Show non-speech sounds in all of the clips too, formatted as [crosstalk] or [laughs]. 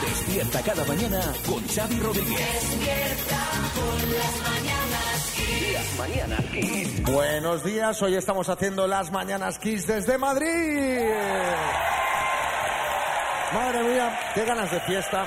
Despierta cada mañana con Xavi Rodríguez. Despierta con las mañanas. Las mañanas Kiss. Buenos días, hoy estamos haciendo las mañanas Kiss desde Madrid. Madre mía, qué ganas de fiesta.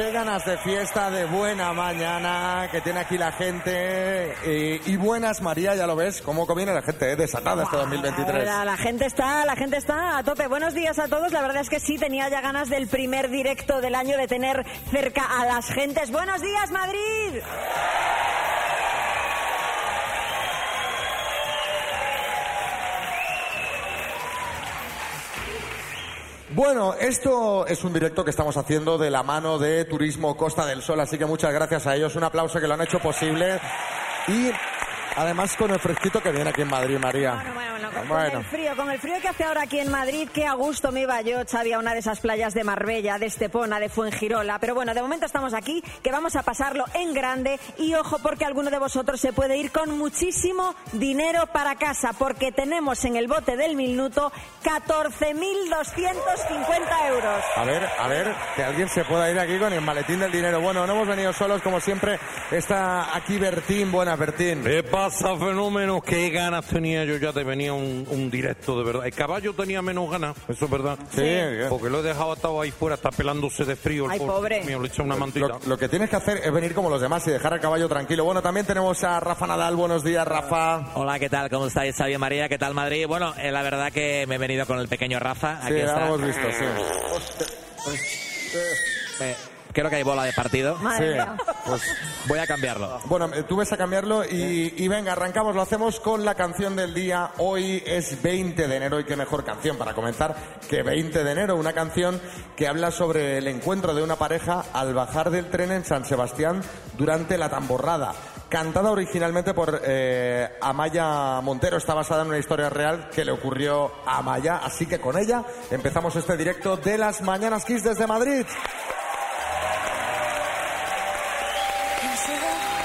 Qué ganas de fiesta, de buena mañana que tiene aquí la gente. Eh, y buenas, María, ya lo ves, cómo conviene la gente, eh, desatada este 2023. La, la gente está, la gente está a tope. Buenos días a todos. La verdad es que sí, tenía ya ganas del primer directo del año de tener cerca a las gentes. Buenos días, Madrid. Bueno, esto es un directo que estamos haciendo de la mano de Turismo Costa del Sol, así que muchas gracias a ellos. Un aplauso que lo han hecho posible. Y además con el fresquito que viene aquí en Madrid, María. Bueno, bueno, bueno, con, Bueno. con el frío, con el frío que hace ahora aquí en Madrid, qué a gusto me iba yo, Xavi, a una de esas playas de Marbella, de Estepona, de Fuengirola. Pero bueno, de momento estamos aquí, que vamos a pasarlo en grande. Y ojo, porque alguno de vosotros se puede ir con muchísimo dinero para casa, porque tenemos en el bote del minuto 14.250 euros. A ver, a ver, que alguien se pueda ir aquí con el maletín del dinero. Bueno, no hemos venido solos, como siempre. Está aquí Bertín. Buenas, Bertín. ¿Qué pasa, fenómeno? ¿Qué ganas tenía yo ya de venir a un, un directo, de verdad? El caballo tenía menos ganas, eso es verdad. Sí, bien. Porque lo he dejado atado ahí fuera, está pelándose de frío. el Ay, pobre. Mío, le he una mantita. Lo, lo que tienes que hacer es venir como los demás y dejar al caballo tranquilo. Bueno, también tenemos a Rafa Nadal. Buenos días, Rafa. Hola, ¿qué tal? ¿Cómo estáis, Xavi María? ¿Qué tal, Madrid? Bueno, eh, la verdad que me he venido con el pequeño Rafa. Aquí Sí, ya está. lo hemos visto, sí. Eh, creo que hay bola de partido. Madre mía. pues Voy a cambiarlo. Bueno, eh, tú ves a cambiarlo y, y venga, arrancamos, lo hacemos con la canción del día. Hoy es 20 de enero y qué mejor canción para comenzar que 20 de enero, una canción que habla sobre el encuentro de una pareja al bajar del tren en San Sebastián durante la tamborrada. Cantada originalmente por eh, Amaya Montero, está basada en una historia real que le ocurrió a Amaya, así que con ella empezamos este directo de las Mañanas Kiss desde Madrid. Las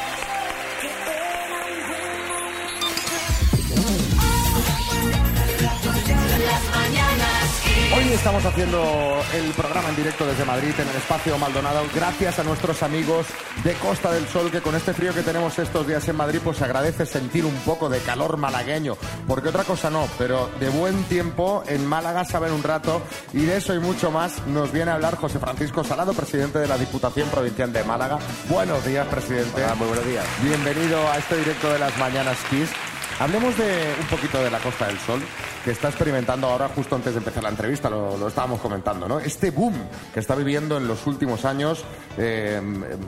Hoy estamos haciendo el programa en directo desde Madrid, en el espacio Maldonado, gracias a nuestros amigos de Costa del Sol, que con este frío que tenemos estos días en Madrid, pues se agradece sentir un poco de calor malagueño, porque otra cosa no, pero de buen tiempo en Málaga saben un rato, y de eso y mucho más nos viene a hablar José Francisco Salado, presidente de la Diputación Provincial de Málaga. Buenos días, presidente. muy buenos días. Bienvenido a este directo de las Mañanas Kiss. Hablemos de un poquito de la Costa del Sol, que está experimentando ahora justo antes de empezar la entrevista, lo, estábamos comentando, ¿no? Este boom que está viviendo en los últimos años, eh,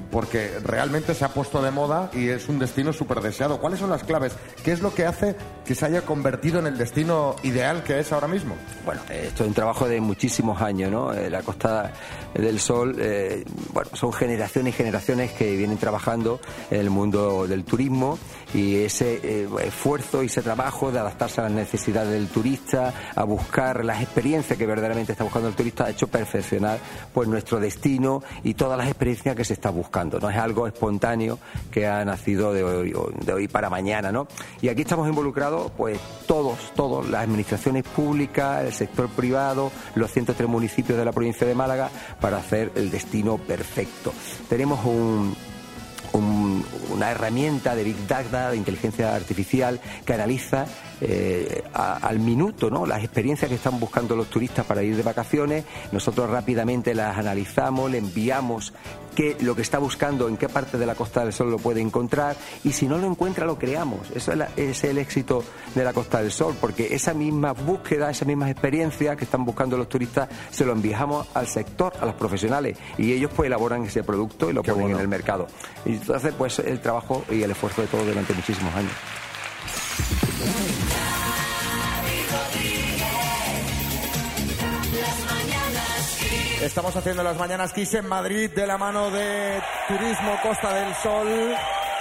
porque realmente se ha puesto de moda y es un destino súper deseado. ¿Cuáles son las claves? ¿Qué es lo que hace que se haya convertido en el destino ideal que es ahora mismo? Bueno, eh, esto es un trabajo de muchísimos años, ¿no? Eh, La Costa del Sol, eh, bueno, son generaciones y generaciones que vienen trabajando en el mundo del turismo y ese eh, esfuerzo y ese trabajo de adaptarse a las necesidades del turista, a buscar las experiencias que verdaderamente está buscando el turista, ha hecho perfeccionar pues nuestro destino y todas las experiencias que se está buscando. No es algo espontáneo que ha nacido de hoy, de hoy para mañana, ¿no? Y aquí estamos involucrados, pues todos, todos, las administraciones públicas, el sector privado, los 103 municipios de la provincia de Málaga, para hacer el destino perfecto. Tenemos un un- una herramienta de Big Data, de inteligencia artificial, que analiza eh, al minuto ¿no? las experiencias que están buscando los turistas para ir de vacaciones. Nosotros rápidamente las analizamos, le enviamos qué, lo que está buscando, en qué parte de la Costa del Sol lo puede encontrar y si no lo encuentra lo creamos. Eso es, la- es el éxito de la Costa del Sol, porque esa misma búsqueda, esas mismas experiencias que están buscando los turistas, se lo enviamos al sector, a los profesionales y ellos pues elaboran ese producto y lo Qué ponen bueno. en el mercado. Y entonces pues el trabajo y el esfuerzo de todos durante muchísimos años. Estamos haciendo las Mañanas Kiss en Madrid de la mano de Turismo Costa del Sol.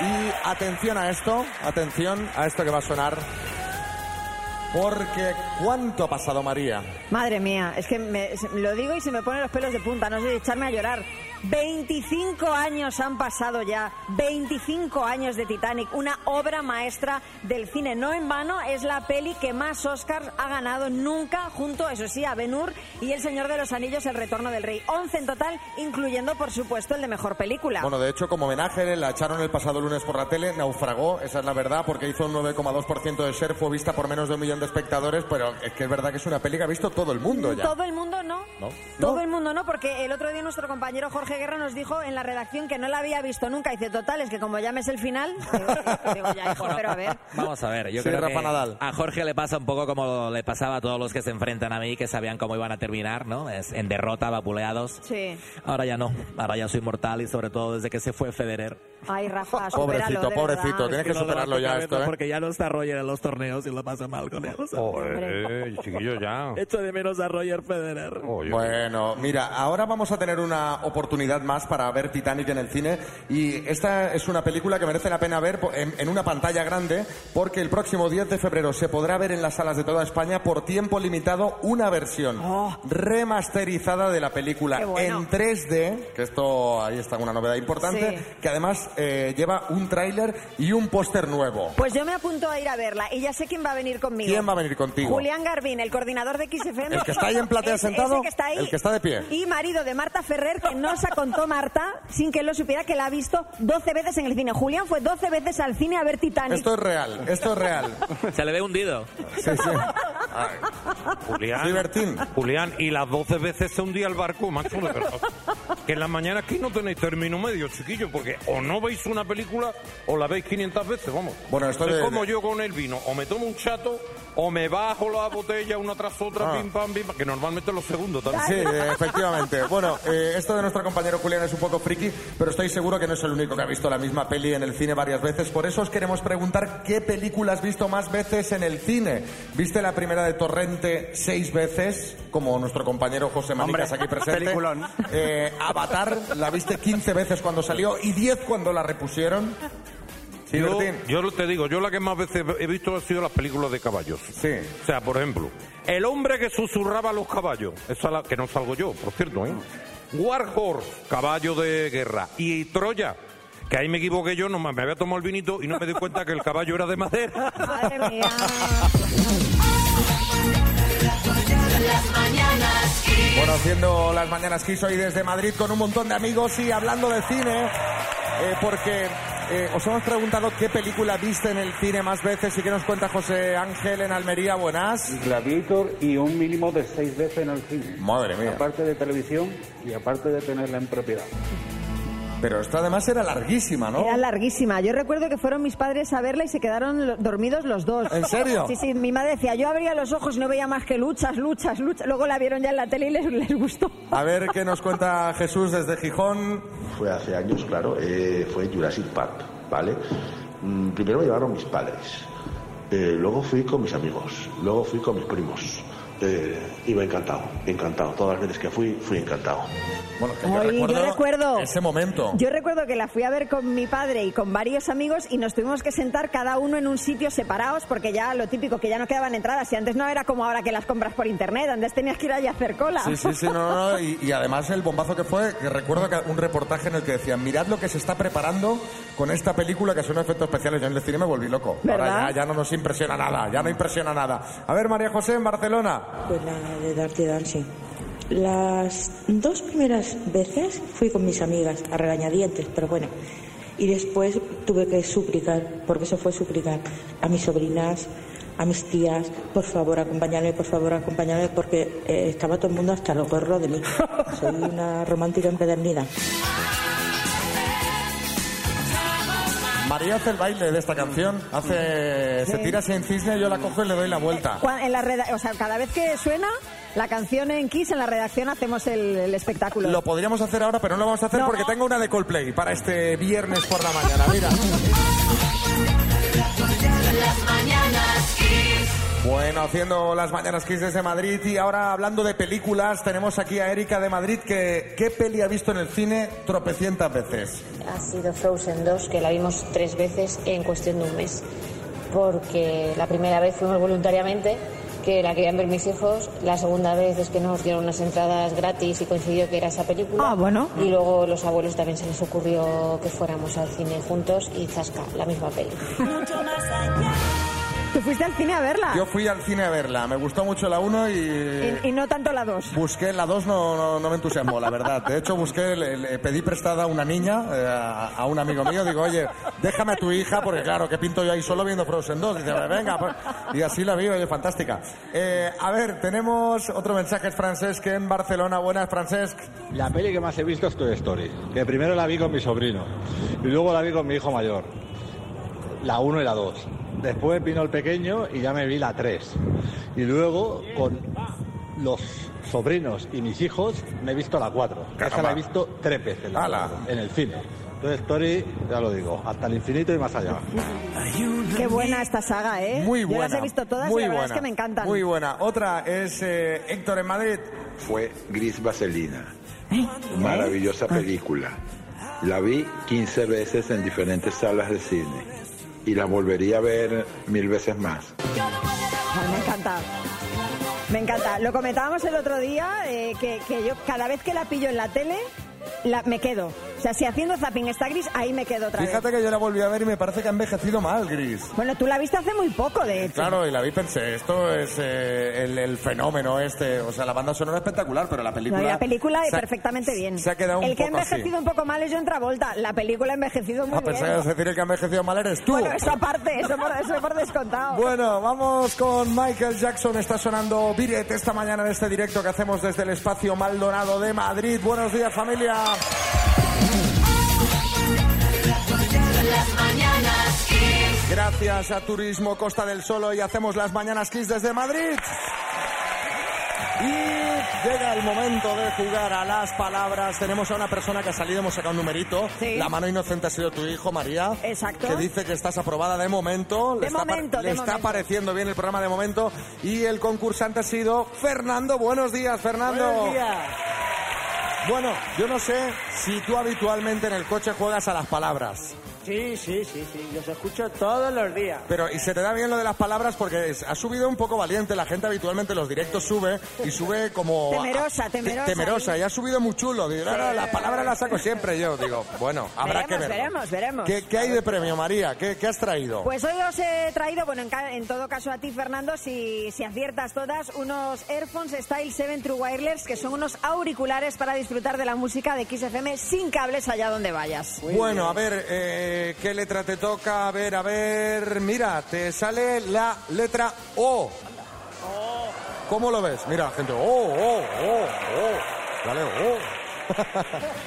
Y atención a esto, atención a esto que va a sonar. Porque ¿cuánto ha pasado María? Madre mía, es que me, lo digo y se me ponen los pelos de punta, no sé si echarme a llorar. 25 años han pasado ya, 25 años de Titanic, una obra maestra del cine. No en vano, es la peli que más Oscars ha ganado nunca, junto, eso sí, a Ben Hur y El Señor de los Anillos, El Retorno del Rey. 11 en total, incluyendo, por supuesto, el de Mejor Película. Bueno, de hecho, como homenaje, la echaron el pasado lunes por la tele, naufragó, esa es la verdad, porque hizo un 9,2% de share, fue vista por menos de un millón de espectadores, pero es que es verdad que es una peli que ha visto todo el mundo ya. Todo el mundo no. ¿No? Todo ¿No? el mundo no, porque el otro día nuestro compañero Jorge Guerra nos dijo en la redacción que no la había visto nunca. Dice, total, es que como llames el final, digo, digo, ya, hijo, pero a ver. Vamos a ver, yo Sí, creo Rafa que Nadal. a Jorge le pasa un poco como le pasaba a todos los que se enfrentan a mí, que sabían cómo iban a terminar, ¿no? Es en derrota, vapuleados. Sí. Ahora ya no, ahora ya soy mortal y sobre todo desde que se fue Federer. Ay, Rafa, Pobrecito, pobrecito, tienes que superarlo ya esto, ¿eh? Porque ya no está Roger en los torneos y lo pasa mal con sea, Joder, chiquillo, ya. [laughs] Echo de menos a Roger Federer. Oye, Bueno, mira, ahora vamos a tener una oportunidad más para ver Titanic en el cine y esta es una película que merece la pena ver en, en una pantalla grande porque el próximo 10 de febrero se podrá ver en las salas de toda España por tiempo limitado una versión remasterizada de la película Oh. Bueno. en 3D, que esto ahí está una novedad importante, Sí. que además eh, lleva un tráiler y un póster nuevo. Pues yo me apunto a ir a verla y ya sé quién va a venir conmigo. ¿Quién va a venir contigo? Julián Garbín, el coordinador de XFM. ¿El que está ahí en platea sentado? ese que está ahí. ¿El que está de pie? Y marido de Marta Ferrer, que nos contó Marta, sin que él lo supiera, que la ha visto 12 veces en el cine. Julián fue 12 veces al cine a ver Titanic. Esto es real, esto es real. [laughs] Se le ve hundido. Sí, sí. Julián. Julián, y las 12 veces se hundía el barco, macho, de verdad. Que en las mañanas aquí no tenéis término medio, chiquillo, porque o no veis una película o la veis 500 veces, vamos. Bueno, esto es de- como yo con el vino, o me tomo un chato o me bajo la botella una tras otra, Ah. pim pam, pim pam, que normalmente los segundos también. Sí, efectivamente. Bueno, eh, esto de nuestro compañero Julián es un poco friki, pero estoy seguro que no es el único que ha visto la misma peli en el cine varias veces. Por eso os queremos preguntar qué película has visto más veces en el cine. ¿Viste la primera de Torrente seis veces, como nuestro compañero José Manicas Hombre, aquí presente? peliculón. Eh, Avatar la viste 15 veces cuando salió y 10 cuando la repusieron. Sí, Yo, Bertín. yo te digo, yo la que más veces he visto ha sido las películas de caballos. Sí. O sea, por ejemplo, el hombre que susurraba a los caballos, esa la, que no salgo yo, por cierto, ¿eh? War Horse, caballo de guerra, y Troya, que ahí me equivoqué yo, no me había tomado el vinito y no me di cuenta que el caballo era de madera. Madre mía. [laughs] Las mañanas Kiss. Bueno, haciendo las mañanas Kiss hoy desde Madrid con un montón de amigos y hablando de cine, eh, porque eh, os hemos preguntado qué película viste en el cine más veces y qué nos cuenta José Ángel en Almería. Buenas. Gladiator y un mínimo de seis veces en el cine. Madre mía. Aparte de televisión y aparte de tenerla en propiedad. Pero esta además era larguísima, ¿no? Era larguísima. Yo recuerdo que fueron mis padres a verla y se quedaron dormidos los dos. ¿En serio? Sí, sí. Mi madre decía, yo abría los ojos y no veía más que luchas, luchas, luchas. Luego la vieron ya en la tele y les, les gustó. A ver qué nos cuenta Jesús desde Gijón. Fue hace años, claro, eh, fue Jurassic Park, ¿vale? Mm, primero me llevaron mis padres, eh, luego fui con mis amigos, luego fui con mis primos. Eh, ha encantado, encantado. Todas las veces que fui, fui encantado. Bueno, que Ay, yo recuerdo- ese momento. Yo recuerdo que la fui a ver con mi padre y con varios amigos y nos tuvimos que sentar cada uno en un sitio separados porque ya lo típico, que ya no quedaban entradas. Y antes no era como ahora que las compras por internet, antes tenías que ir allí a hacer cola. Sí, sí, sí, no, no, no, Y, y además el bombazo que fue, que recuerdo que un reportaje en el que decían, mirad lo que se está preparando con esta película que son efectos especiales. Yo en el cine me volví loco. ¿Verdad? Ahora ya, ya no nos impresiona nada, ya no impresiona nada. A ver, María José, en Barcelona. Pues la de Dirty Dancing. Las dos primeras veces fui con mis amigas a regañadientes, pero bueno. Y después tuve que suplicar, porque eso fue suplicar, a mis sobrinas, a mis tías, por favor, acompáñame, por favor, acompáñame, porque eh, estaba todo el mundo hasta lo gorro de mí. [laughs] Soy una romántica empedernida. María hace el baile de esta canción, hace, se tira así en cisne, yo la cojo y le doy la vuelta. Cuan- En la reda- o sea, cada vez que suena la canción en Kiss, en la redacción hacemos el, el espectáculo. Lo podríamos hacer ahora, pero no lo vamos a hacer No. porque tengo una de Coldplay para este viernes por la mañana. Mira. Las mañanas Kiss. Bueno, haciendo las mañanas Kiss desde Madrid y ahora hablando de películas, tenemos aquí a Erika de Madrid que ¿qué peli ha visto en el cine tropecientas veces? Ha sido Frozen 2, que la vimos tres veces en cuestión de un mes. porque la primera vez fuimos voluntariamente, que la querían ver mis hijos, la segunda vez es que nos dieron unas entradas gratis y coincidió que era esa película. Ah, bueno. Y luego los abuelos también se les ocurrió que fuéramos al cine juntos y zasca, la misma peli. [laughs] ¿Tú fuiste al cine a verla? Yo fui al cine a verla, me gustó mucho la 1 y... Y, y no tanto la 2. Busqué la 2, no, no, no me entusiasmó, la verdad. De hecho, busqué, le, le pedí prestada a una niña, eh, a, a un amigo mío. Digo, oye, déjame a tu hija, porque claro, que pinto yo ahí solo viendo Frozen 2. Dice, venga, pues. Y así la vi, oye, fantástica. Eh, a ver, tenemos otro mensaje, es Francesc en Barcelona. Buenas, Francesc. La peli que más he visto es Toy Story, que primero la vi con mi sobrino y luego la vi con mi hijo mayor. La 1 y la 2. Después vino el pequeño y ya me vi la 3. Y luego con los sobrinos y mis hijos me he visto la 4. Esa la he visto tres veces la ¡Hala! cuatro, en el cine. Toy Story, ya lo digo, hasta el infinito y más allá. Qué buena esta saga, ¿eh? Muy Yo buena. las he visto todas muy y la verdad buena, es que me encantan. Muy buena. Otra es eh, Héctor en Madrid. fue Gris Vaselina. Maravillosa película. La vi 15 veces en diferentes salas de cine y la volvería a ver mil veces más. Ay, me encanta. Me encanta. Lo comentábamos el otro día, eh, que, que yo cada vez que la pillo en la tele, la, me quedo. Sea, si haciendo zapping está gris, ahí me quedo otra Fíjate vez. que yo la volví a ver y me parece que ha envejecido mal, Gris. Bueno, tú la viste hace muy poco, de hecho. Claro, y la vi pensé, esto es eh, el, el fenómeno este. O sea, la banda sonora es espectacular, pero la película... No, la película ha- perfectamente bien. se ha quedado un el que ha así. envejecido un poco mal es John Travolta. La película ha envejecido muy A pesar bien. de decir el que ha envejecido mal eres tú. Bueno, eso aparte, eso por, eso por descontado. Bueno, vamos con Michael Jackson. Está sonando Biret esta mañana en este directo que hacemos desde el espacio Maldonado de Madrid. Buenos días, familia. Las mañanas Kiss. Gracias a Turismo Costa del Solo y hacemos las mañanas Kiss desde Madrid. Y llega el momento de jugar a las palabras. Tenemos a una persona que ha salido, hemos sacado un numerito. Sí. La mano inocente ha sido tu hijo, María. Exacto. Que dice que estás aprobada de momento. De está, par- momento, le de está momento. pareciendo bien el programa de momento. Y el concursante ha sido Fernando. Buenos días, Fernando. Buenos días. Bueno, yo no sé si tú habitualmente en el coche juegas a las palabras. Sí, sí, sí, sí. Los escucho todos los días. Pero, y se te da bien lo de las palabras porque es- ha subido un poco valiente. La gente habitualmente en los directos sube y sube como. Temerosa, a- temerosa. te- temerosa. Y ha subido muy chulo. Digo, no, no, las palabras las saco siempre yo. Digo, bueno, habrá veremos, que ver. veremos, veremos. ¿Qué, qué hay de premio, María? ¿Qué, qué has traído? Pues hoy os he traído, bueno, en, ca- en todo caso a ti, Fernando, si, si aciertas todas, unos Airphones Style 7 True Wireless, que son unos auriculares para disfrutar de la música de XFM sin cables allá donde vayas. bueno, a ver, eh, ¿qué letra te toca? A ver, a ver. Mira, te sale la letra O. ¿Cómo lo ves? Mira, gente. Oh, oh, oh, oh. Dale, oh. [laughs]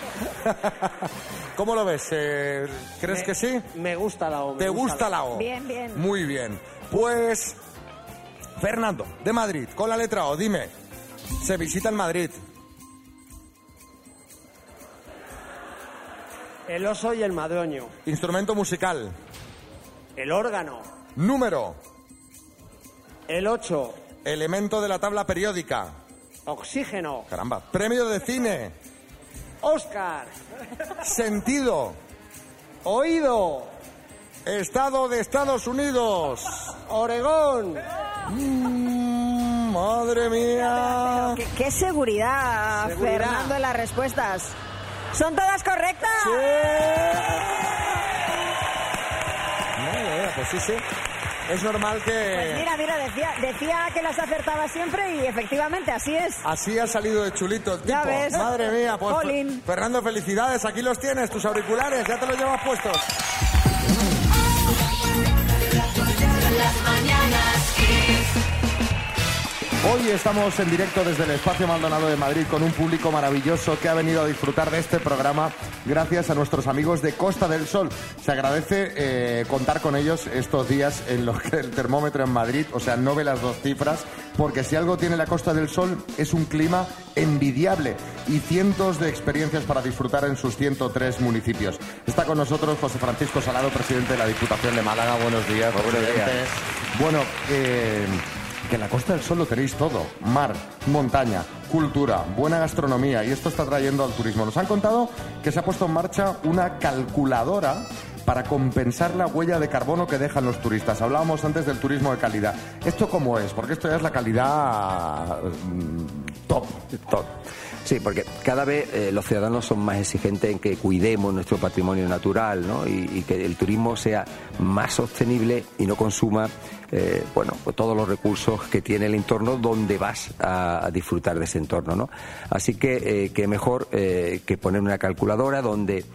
¿Cómo lo ves? Eh, ¿Crees Me- que sí? Me gusta la O. ¿Te gusta la O? Bien, bien. Muy bien. Pues, Fernando, de Madrid, con la letra O, dime, se visita en Madrid. El oso y el madroño. Instrumento musical. El órgano. Número. El 8. Elemento de la tabla periódica. Oxígeno. Caramba. Premio de cine. Oscar. Sentido. Oído. Estado de Estados Unidos. Oregón. Mm, madre mía. ¿Qué, qué seguridad, Seguridad. Fernando, en las respuestas. ¿Son todas correctas? Mira, mira, pues sí, sí. Es normal que... Pues mira, mira, decía, decía que las acertaba siempre y efectivamente así es. Así ha salido de chulito el tipo. Ya ves. Madre mía, pues Jolín. Fernando, felicidades, aquí los tienes, tus auriculares, ya te los llevas puestos. Las mañanas Kiss. Hoy estamos en directo desde el Espacio Maldonado de Madrid con un público maravilloso que ha venido a disfrutar de este programa gracias a nuestros amigos de Costa del Sol. Se agradece eh, contar con ellos estos días en los que el termómetro en Madrid, o sea, no ve las dos cifras, porque si algo tiene la Costa del Sol es un clima envidiable y cientos de experiencias para disfrutar en sus 103 municipios. Está con nosotros José Francisco Salado, presidente de la Diputación de Málaga. Buenos días, presidente. Bueno, eh, que en la Costa del Sol lo tenéis todo. Mar, montaña, cultura, buena gastronomía y esto está trayendo al turismo. Nos han contado que se ha puesto en marcha una calculadora para compensar la huella de carbono que dejan los turistas. Hablábamos antes del turismo de calidad. ¿Esto cómo es? Porque esto ya es la calidad mm, top. Top. Sí, porque cada vez eh, los ciudadanos son más exigentes en que cuidemos nuestro patrimonio natural ¿no? y, y que el turismo sea más sostenible y no consuma eh, bueno, todos los recursos que tiene el entorno donde vas a, a disfrutar de ese entorno. ¿no? Así que, eh, que mejor eh, que poner una calculadora donde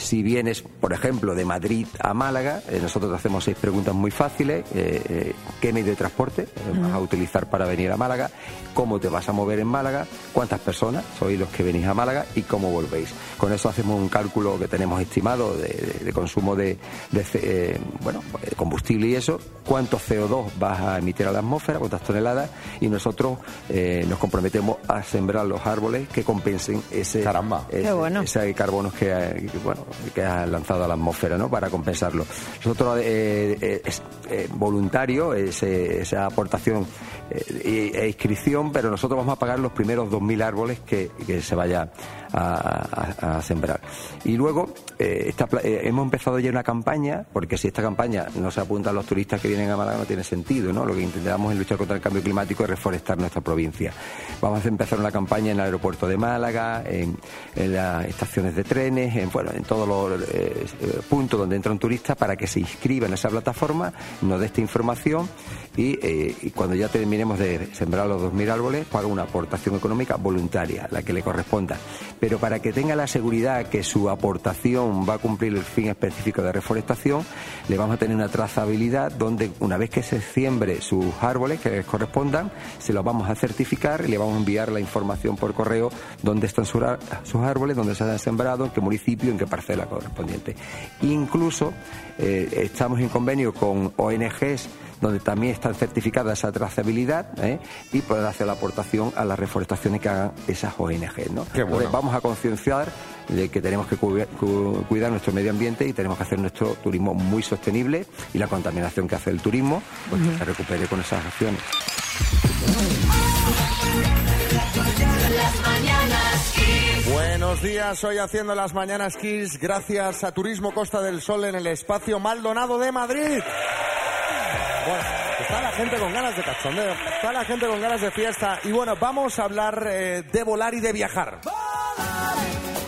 si vienes, por ejemplo, de Madrid a Málaga, eh, nosotros te hacemos seis preguntas muy fáciles. eh, eh, ¿Qué medio de transporte eh, vas a utilizar para venir a Málaga? ¿Cómo te vas a mover en Málaga? ¿Cuántas personas sois los que venís a Málaga? ¿Y cómo volvéis? Con eso hacemos un cálculo que tenemos estimado de, de- de consumo de, eh, bueno, eh, combustible y eso. ¿Cuánto CO2 vas a emitir a la atmósfera? ¿Cuántas toneladas? Y nosotros eh, nos comprometemos a sembrar los árboles que compensen ese, ese, Qué bueno. ese carbono que, que, bueno, que ha lanzado a la atmósfera ¿no? para compensarlo. Nosotros eh, eh, es eh, voluntario ese- esa aportación e inscripción, pero nosotros vamos a pagar los primeros 2.000 árboles que, que se vaya a, a- a sembrar. Y luego eh, esta eh, hemos empezado ya una campaña, porque si esta campaña no se apuntan los turistas que vienen a Málaga no tiene sentido, ¿no? Lo que intentamos es luchar contra el cambio climático y reforestar nuestra provincia. Vamos a empezar una campaña en el aeropuerto de Málaga, en, en las estaciones de trenes, en, bueno, en todos los eh, eh, puntos donde entra un turista para que se inscriba en esa plataforma, nos dé esta información y, eh, y cuando ya terminemos de sembrar los 2.000 árboles, paga una aportación económica voluntaria, la que le corresponda. Pero para que tenga la seguridad que su aportación va a cumplir el fin específico de reforestación, le vamos a tener una trazabilidad donde una vez que se siembre sus árboles que les correspondan, se los vamos a certificar y le vamos a enviar la información por correo dónde están sus árboles, dónde se han sembrado, en qué municipio, en qué parcela correspondiente. Incluso eh, estamos en convenio con ONGs donde también está certificada esa trazabilidad ¿eh? y poder hacer la aportación a las reforestaciones que hagan esas ONG. ¿no? Bueno. Entonces, vamos a concienciar de que tenemos que cu- cu- cuidar nuestro medio ambiente y tenemos que hacer nuestro turismo muy sostenible y la contaminación que hace el turismo pues, que se recupere con esas acciones. Buenos días, hoy haciendo las mañanas Kiss gracias a Turismo Costa del Sol en el espacio Maldonado de Madrid. Bueno, está la gente con ganas de cachondeo, está la gente con ganas de fiesta y bueno, vamos a hablar eh, de volar y de viajar.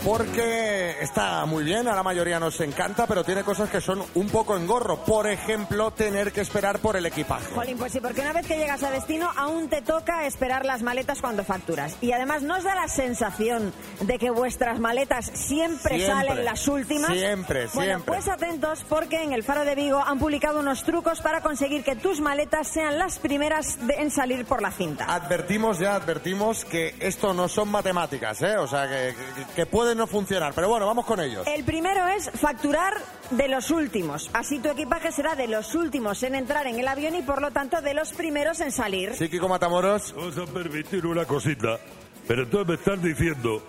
Porque está muy bien, a la mayoría nos encanta, pero tiene cosas que son un poco engorro. Por ejemplo, tener que esperar por el equipaje. Jolín, pues sí, porque una vez que llegas a destino aún te toca esperar las maletas cuando facturas. Y además nos da la sensación de que vuestras maletas siempre, Siempre. salen las últimas. Siempre, Bueno, siempre. pues atentos porque en el Faro de Vigo han publicado unos trucos para conseguir que tus maletas sean las primeras de- en salir por la cinta. Advertimos ya, advertimos que esto no son matemáticas, ¿eh? O sea, que, que- que puede no funcionar. Pero bueno, vamos con ellos. El primero es facturar de los últimos. Así tu equipaje será de los últimos en entrar en el avión y por lo tanto de los primeros en salir. Sí, Kiko Matamoros. Vamos a permitir una cosita, pero entonces me estás diciendo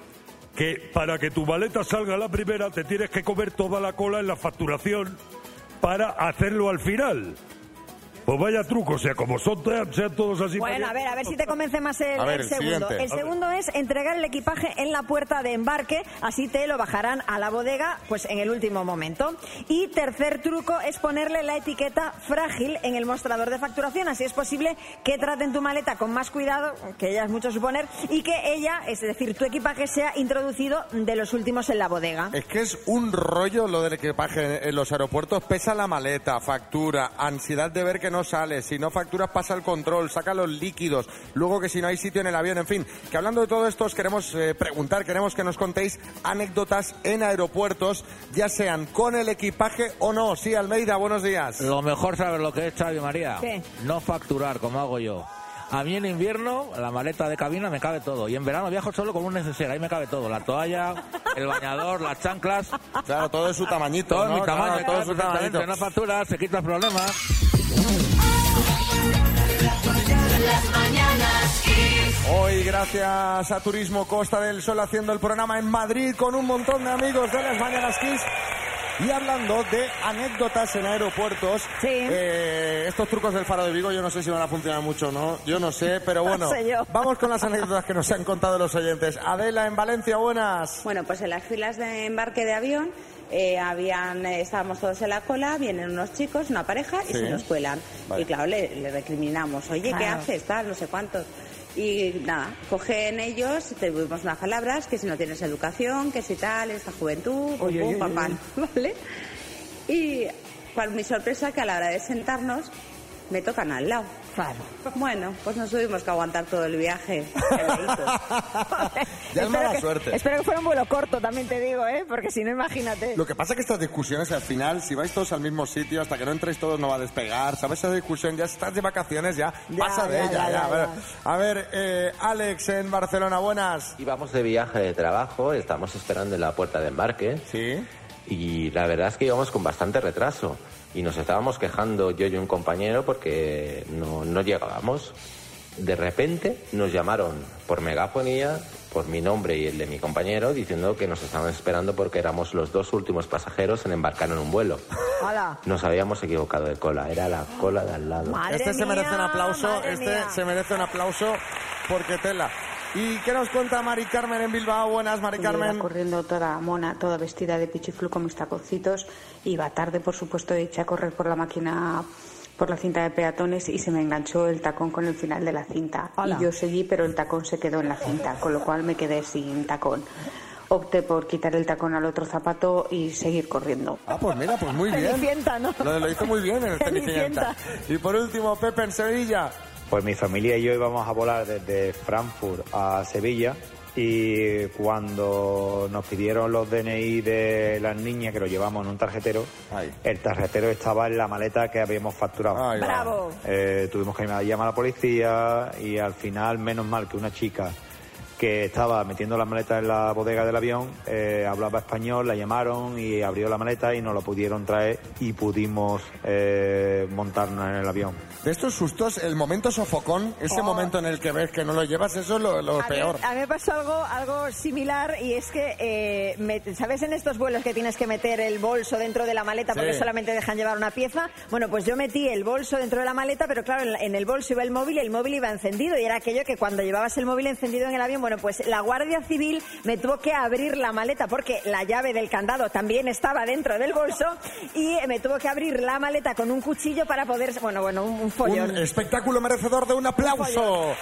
que para que tu maleta salga a la primera te tienes que comer toda la cola en la facturación para hacerlo al final. Pues vaya truco, o sea, como son, sean todos así. Bueno, a ver, a ver si te convence más el, A ver, el el segundo. siguiente. El segundo es entregar el equipaje en la puerta de embarque, así te lo bajarán a la bodega pues en el último momento. Y tercer truco es ponerle la etiqueta frágil en el mostrador de facturación, así es posible que traten tu maleta con más cuidado, que ya es mucho suponer, y que ella, es decir, tu equipaje sea introducido de los últimos en la bodega. Es que es un rollo lo del equipaje en los aeropuertos. Pesa la maleta, factura, ansiedad de ver que no sale. Si no facturas, pasa el control, saca los líquidos. Luego que si no hay sitio en el avión, en fin. Que hablando de todo esto, os queremos eh, preguntar, queremos que nos contéis anécdotas en aeropuertos, ya sean con el equipaje o no. Sí, Almeida, buenos días. Lo mejor sabes lo que es, Xavi María. ¿Qué? No facturar, como hago yo. A mí en invierno la maleta de cabina me cabe todo. Y en verano viajo solo con un neceser. Ahí me cabe todo. La toalla, el bañador, las chanclas. Claro, todo es su tamañito, Todo ¿no? mi tamaño, Claro, todo es su tamañito. No facturas, se quita el problema. Las mañanas. Hoy, gracias a Turismo Costa del Sol, haciendo el programa en Madrid con un montón de amigos de las Mañanas Kiss. Y hablando de anécdotas en aeropuertos, eh, estos trucos del faro de Vigo, yo no sé si van a funcionar mucho o no, yo no sé, pero bueno, sé vamos con las anécdotas que nos han contado los oyentes. Adela, en Valencia, buenas. Bueno, pues en las filas de embarque de avión eh, habían, eh, estábamos todos en la cola, vienen unos chicos, una pareja, y Sí. se nos cuelan. Vale. Y claro, le, le recriminamos, oye, ¿qué haces? Tal, no sé cuántos. Y nada, cogen ellos, tuvimos unas palabras, que si no tienes educación, que si tal, esta juventud, pum, Oye, pum, oye, pam, oye, pam, [laughs] ¿vale? Y cual mi sorpresa que a la hora de sentarnos me tocan al lado. Claro. Bueno, pues nos tuvimos que aguantar todo el viaje. [laughs] Ya es mala que, suerte. Espero que fuera un vuelo corto, también te digo, ¿eh? Porque si no, imagínate. Lo que pasa es que estas discusiones al final, si vais todos al mismo sitio, hasta que no entréis todos no va a despegar. ¿Sabes? Esa discusión ya estás de vacaciones, ya, Ya, pasa de ya, ella. ya, ya. ya, A ver, ya. a ver, eh, Alex en Barcelona, buenas. Íbamos de viaje de trabajo, estamos esperando en la puerta de embarque. Sí. Y la verdad es que íbamos con bastante retraso. Y nos estábamos quejando yo y un compañero porque no, no llegábamos. De repente nos llamaron por megafonía, por mi nombre y el de mi compañero, diciendo que nos estaban esperando porque éramos los dos últimos pasajeros en embarcar en un vuelo. Hola. Nos habíamos equivocado de cola, era la cola de al lado. este se merece un aplauso, este se merece un aplauso porque tela. ¿Y qué nos cuenta Mari Carmen en Bilbao? Buenas, Mari yo iba Carmen. corriendo toda mona, toda vestida de pichiflu con mis taconcitos. Iba tarde, por supuesto, eché a correr por la máquina, por la cinta de peatones y se me enganchó el tacón con el final de la cinta. Hola. Y yo seguí, pero el tacón se quedó en la cinta, con lo cual me quedé sin tacón. Opté por quitar el tacón al otro zapato y seguir corriendo. Ah, pues mira, pues muy [laughs] bien. Cenicienta, ¿no? Lo, lo hizo muy bien en el [laughs] Cenicienta. Y por último, Pepe en Sevilla. Pues mi familia y yo íbamos a volar desde Frankfurt a Sevilla y cuando nos pidieron los DNI de las niñas que lo llevamos en un tarjetero, el tarjetero estaba en la maleta que habíamos facturado. Va. Bravo. Eh, tuvimos que llamar a la policía y al final, menos mal que una chica que estaba metiendo la maleta en la bodega del avión, eh, hablaba español, la llamaron y abrió la maleta y nos la pudieron traer y pudimos eh, montarnos en el avión. De estos sustos, el momento sofocón, ese Oh. momento en el que ves que no lo llevas, eso es lo, lo A mí, peor. a mí me pasó algo, algo similar y es que, eh, me- ¿sabes en estos vuelos que tienes que meter el bolso dentro de la maleta porque Sí. solamente dejan llevar una pieza? Bueno, pues yo metí el bolso dentro de la maleta, pero claro, en, en el bolso iba el móvil y el móvil iba encendido y era aquello que cuando llevabas el móvil encendido en el avión, bueno, pues la Guardia Civil me tuvo que abrir la maleta porque la llave del candado también estaba dentro del bolso y me tuvo que abrir la maleta con un cuchillo para poder, bueno, bueno, un, un follón. Un espectáculo merecedor de un aplauso.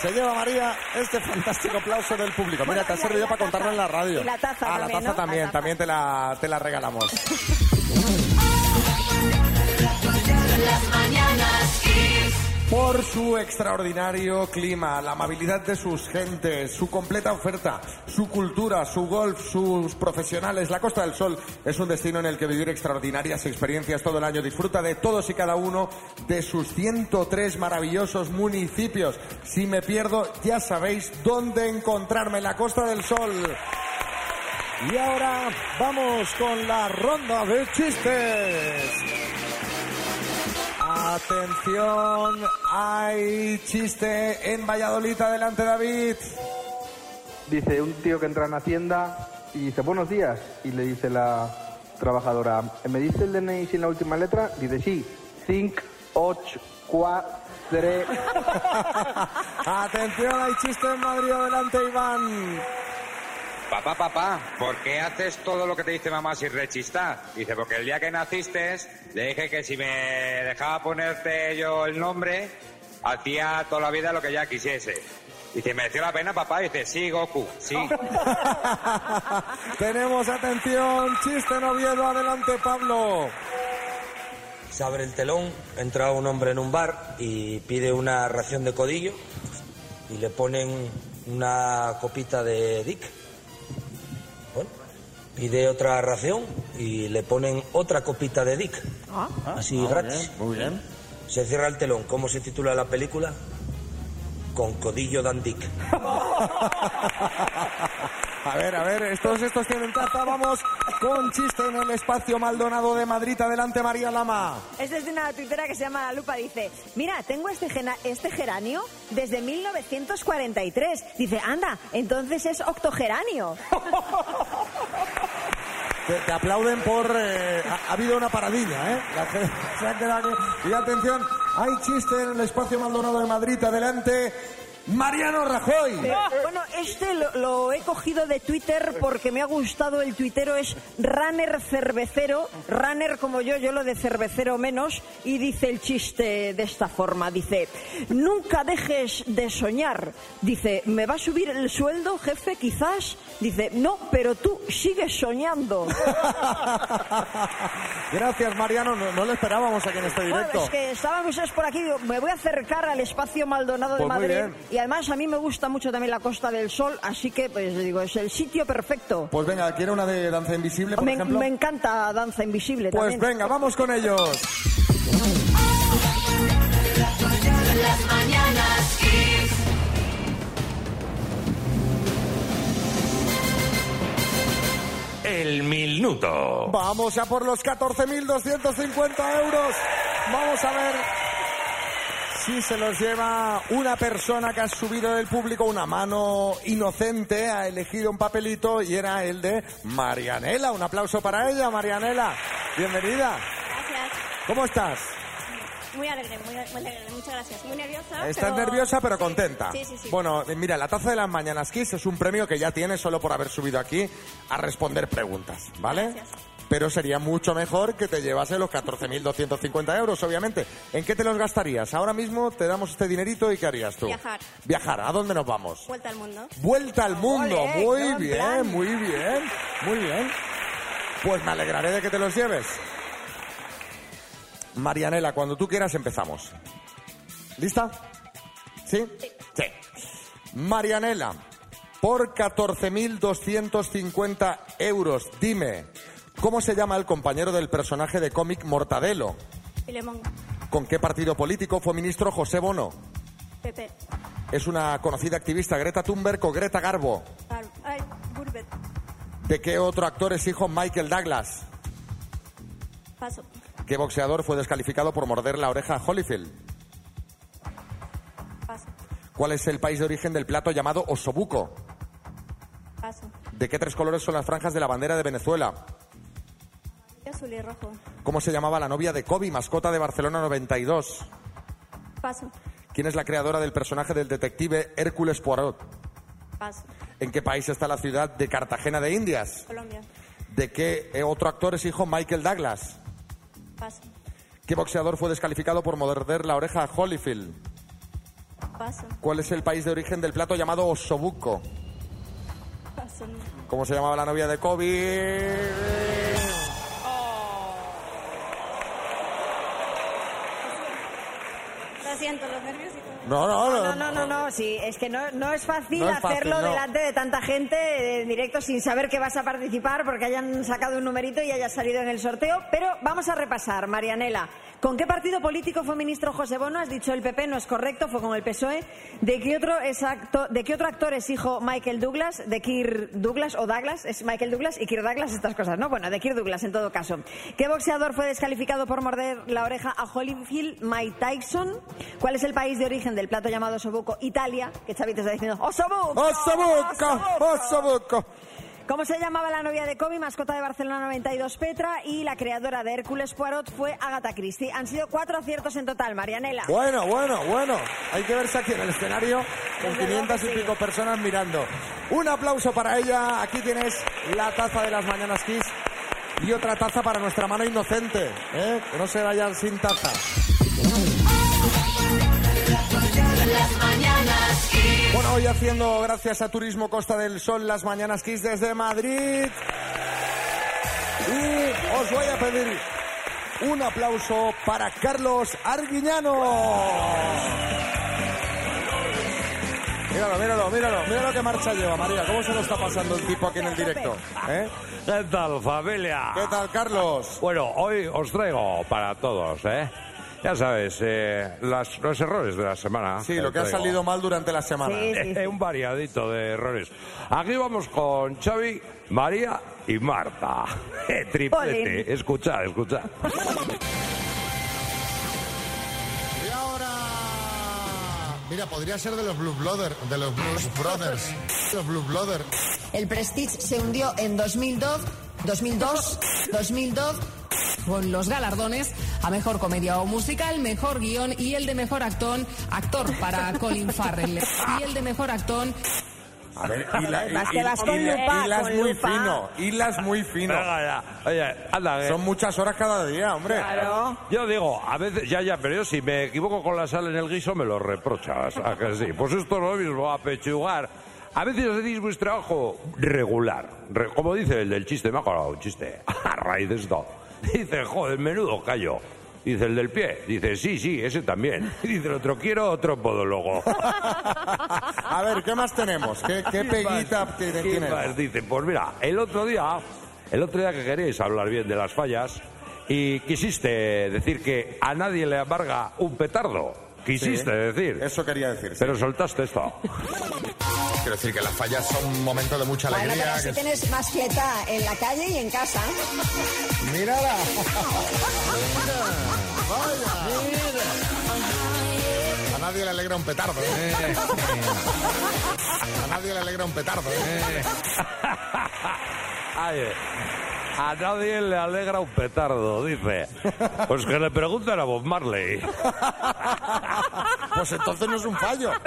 Se lleva María este fantástico aplauso del público. Mira, te ha servido para contarlo en la radio. Y la taza Ah, la también, taza ¿no? también, La taza. también te la, te la regalamos. [laughs] Las mañanas. Por su extraordinario clima, la amabilidad de sus gentes, su completa oferta, su cultura, su golf, sus profesionales, la Costa del Sol es un destino en el que vivir extraordinarias experiencias todo el año. Disfruta de todos y cada uno de sus 103 maravillosos municipios. Si me pierdo, ya sabéis dónde encontrarme en la Costa del Sol. Y ahora vamos con la ronda de chistes. Atención, hay chiste en Valladolid. Adelante, David. Dice un tío que entra en Hacienda y dice, buenos días. Y le dice la trabajadora, ¿me dice el DNI sin la última letra? Dice, sí, 5, 8, 4, 3. Atención, hay chiste en Madrid. Adelante, Iván. Papá, papá, ¿por qué haces todo lo que te dice mamá sin rechistar? Dice, porque el día que naciste le dije que si me dejaba ponerte yo el nombre, hacía toda la vida lo que ella quisiese. Dice, ¿mereció la pena, papá? Dice, sí, Goku, sí. [laughs] Tenemos, atención, chiste en Oviedo. Adelante, Pablo. Se abre el telón, entra un hombre en un bar y pide una ración de codillo y le ponen una copita de Dick. Pide otra ración y le ponen otra copita de Dick. Así Ah, muy gratis. bien, muy bien. Se cierra el telón. ¿Cómo se titula la película? Con codillo dan Dick. [laughs] A ver, a ver, estos, estos tienen taza. Vamos con chiste en el espacio Maldonado de Madrid. Adelante, María Lama. Es desde una tuitera que se llama La Lupa. Dice, mira, tengo este, gena- este geranio desde 1943. Dice, anda, entonces es octogeranio. [laughs] Te, aplauden por... eh, ha, ha habido una paradilla, ¿eh? La gente se ha quedado. Y atención, hay chiste en el espacio Maldonado de Madrid. Adelante, Mariano Rajoy. Bueno, este lo, lo he cogido de Twitter porque me ha gustado el tuitero, es Runner Cervecero, Runner como yo, yo lo de cervecero menos, y dice el chiste de esta forma, dice, nunca dejes de soñar, dice, ¿me va a subir el sueldo, jefe, quizás? Dice, no, pero tú sigues soñando. [laughs] Gracias, Mariano. No, no lo esperábamos aquí en este Bueno, directo. es que estábamos es por aquí, digo, me voy a acercar al espacio Maldonado de Pues Madrid y además a mí me gusta mucho también la Costa del Sol, así que pues digo, es el sitio perfecto. Pues venga, ¿quiere una de danza invisible, por Me, ejemplo? me encanta Danza Invisible Pues también. venga, vamos con ellos. El minuto. Vamos a por los 14.250 euros. Vamos a ver si se los lleva una persona que ha subido del público una mano inocente, ha elegido un papelito y era el de Marianela. Un aplauso para ella, Marianela. Bienvenida. Gracias. ¿Cómo estás? Muy alegre, muy, muy alegre. Muchas gracias. Muy nerviosa. Estás pero- nerviosa pero contenta. Sí, sí, sí. Bueno, eh, mira, la taza de las mañanas Kiss es un premio que ya tienes solo por haber subido aquí a responder preguntas, ¿vale? Pero sería mucho mejor que te llevase los 14.250 euros, obviamente. ¿En qué te los gastarías? Ahora mismo te damos este dinerito y ¿qué harías tú? Viajar. Viajar. ¿A dónde nos vamos? Vuelta al mundo. Vuelta al mundo. Muy bien, plan. muy bien, muy bien. Pues me alegraré de que te los lleves. Marianela, cuando tú quieras empezamos. ¿Lista? ¿Sí? Sí. Marianela, por 14.250 euros, dime, ¿cómo se llama el compañero del personaje de cómic Mortadelo? Filemón. ¿Con qué partido político fue ministro José Bono? Pepe. ¿Es una conocida activista Greta Thunberg o Greta Garbo? Gar- Ay, Burbet. ¿De qué otro actor es hijo Michael Douglas? Paso. ¿Qué boxeador fue descalificado por morder la oreja a Holyfield? Paso. ¿Cuál es el país de origen del plato llamado osobuco? Paso. ¿De qué tres colores son las franjas de la bandera de Venezuela? Azul y rojo. ¿Cómo se llamaba la novia de Kobe, mascota de Barcelona 92? Paso. ¿Quién es la creadora del personaje del detective Hércules Poirot? Paso. ¿En qué país está la ciudad de Cartagena de Indias? Colombia. ¿De qué eh, otro actor es hijo Michael Douglas? Paso. ¿Qué boxeador fue descalificado por morder la oreja a Holyfield? Paso. ¿Cuál es el país de origen del plato llamado osobuco? Paso. ¿Cómo se llamaba la novia de Kobe? Lo siento, los No, no, No, no, no, no, sí, es que no, no es fácil No es fácil, hacerlo no. delante de tanta gente en directo sin saber que vas a participar porque hayan sacado un numerito y hayas salido en el sorteo. Pero vamos a repasar, Marianela. ¿Con qué partido político fue ministro José Bono? Has dicho el PP, no es correcto, fue con el PSOE. ¿De qué otro, es acto- ¿de qué otro actor es hijo Michael Douglas? ¿De Kirk Douglas o Douglas? Es Michael Douglas y Kirk Douglas, estas cosas, ¿no? Bueno, de Kirk Douglas en todo caso. ¿Qué boxeador fue descalificado por morder la oreja a Holyfield? Mike Tyson. ¿Cuál es el país de origen del plato llamado osobuco? Italia, que Xavi te está diciendo ¡Osobuco! ¡Osobuco! ¡Osobuco! ¿Cómo se llamaba la novia de Kobe, mascota de Barcelona 92 Petra? Y la creadora de Hércules Poirot fue Agatha Christie. Han sido cuatro aciertos en total, Marianela. Bueno, bueno, bueno. Hay que verse aquí en el escenario con 500 y pico personas mirando. Un aplauso para ella. Aquí tienes la taza de las Mañanas Kiss y otra taza para nuestra mano inocente. ¿eh? Que no se vayan sin taza. Bueno, hoy haciendo, gracias a Turismo Costa del Sol, las Mañanas Kiss desde Madrid. Y os voy a pedir un aplauso para Carlos Arguiñano. Míralo, míralo, míralo, míralo qué marcha lleva, María. ¿Cómo se lo está pasando el tipo aquí en el directo? ¿Eh? ¿Qué tal, familia? ¿Qué tal, Carlos? Bueno, hoy os traigo para todos, ¿eh? Ya sabes, eh, las- los errores de la semana. Sí, lo que ha salido mal durante la semana. Eh, Un variadito de errores. Aquí vamos con Xavi, María y Marta. [laughs] Eh, Triplete. Olin. Escuchad, escuchad. Y ahora. Mira, podría ser de los Blue Brothers. De los Blues Brothers. [laughs] Los Blue Brothers. El Prestige se hundió en 2002, 2002, 2002, con los galardones a mejor comedia o musical, mejor guion y el de mejor actor, actor para [laughs] Colin Farrell. Y el de mejor actor A ver, que vas con lupa, hilas con muy lupa. fino, hilas muy fino. Venga ya. Oye, anda, que- Son muchas horas cada día, hombre. Yo digo, a veces, ya, ya, pero yo si me equivoco con la sal en el guiso me lo reprochas, ¿a que sí? Pues esto es lo mismo, a pechugar. A veces hacéis vuestro trabajo regular. Re- como dice el del chiste, me ha colado un chiste [laughs] a raíz de esto. Dice, joder, menudo callo. Dice el del pie, dice, sí, sí, ese también. [laughs] Dice el otro, quiero otro podólogo. [laughs] A ver, ¿qué más tenemos? ¿Qué, qué peguita tiene? ¿Qué tiene? más? Dice, pues mira, el otro día, el otro día que queréis hablar bien de las fallas y quisiste decir que a nadie le amarga un petardo. Quisiste Sí, decir. Eso quería decir. sí. Pero soltaste esto. [laughs] Quiero decir que las fallas son un momento de mucha Bueno, alegría. pero si que- tienes más fiesta en la calle y en casa. Mírala. A nadie le alegra un petardo. ¿eh? A nadie le alegra un petardo. ¿eh? [laughs] Ay, eh, a nadie le alegra un petardo, dice. Pues que le pregunten a Bob Marley. [laughs] Pues entonces no es un fallo. [laughs]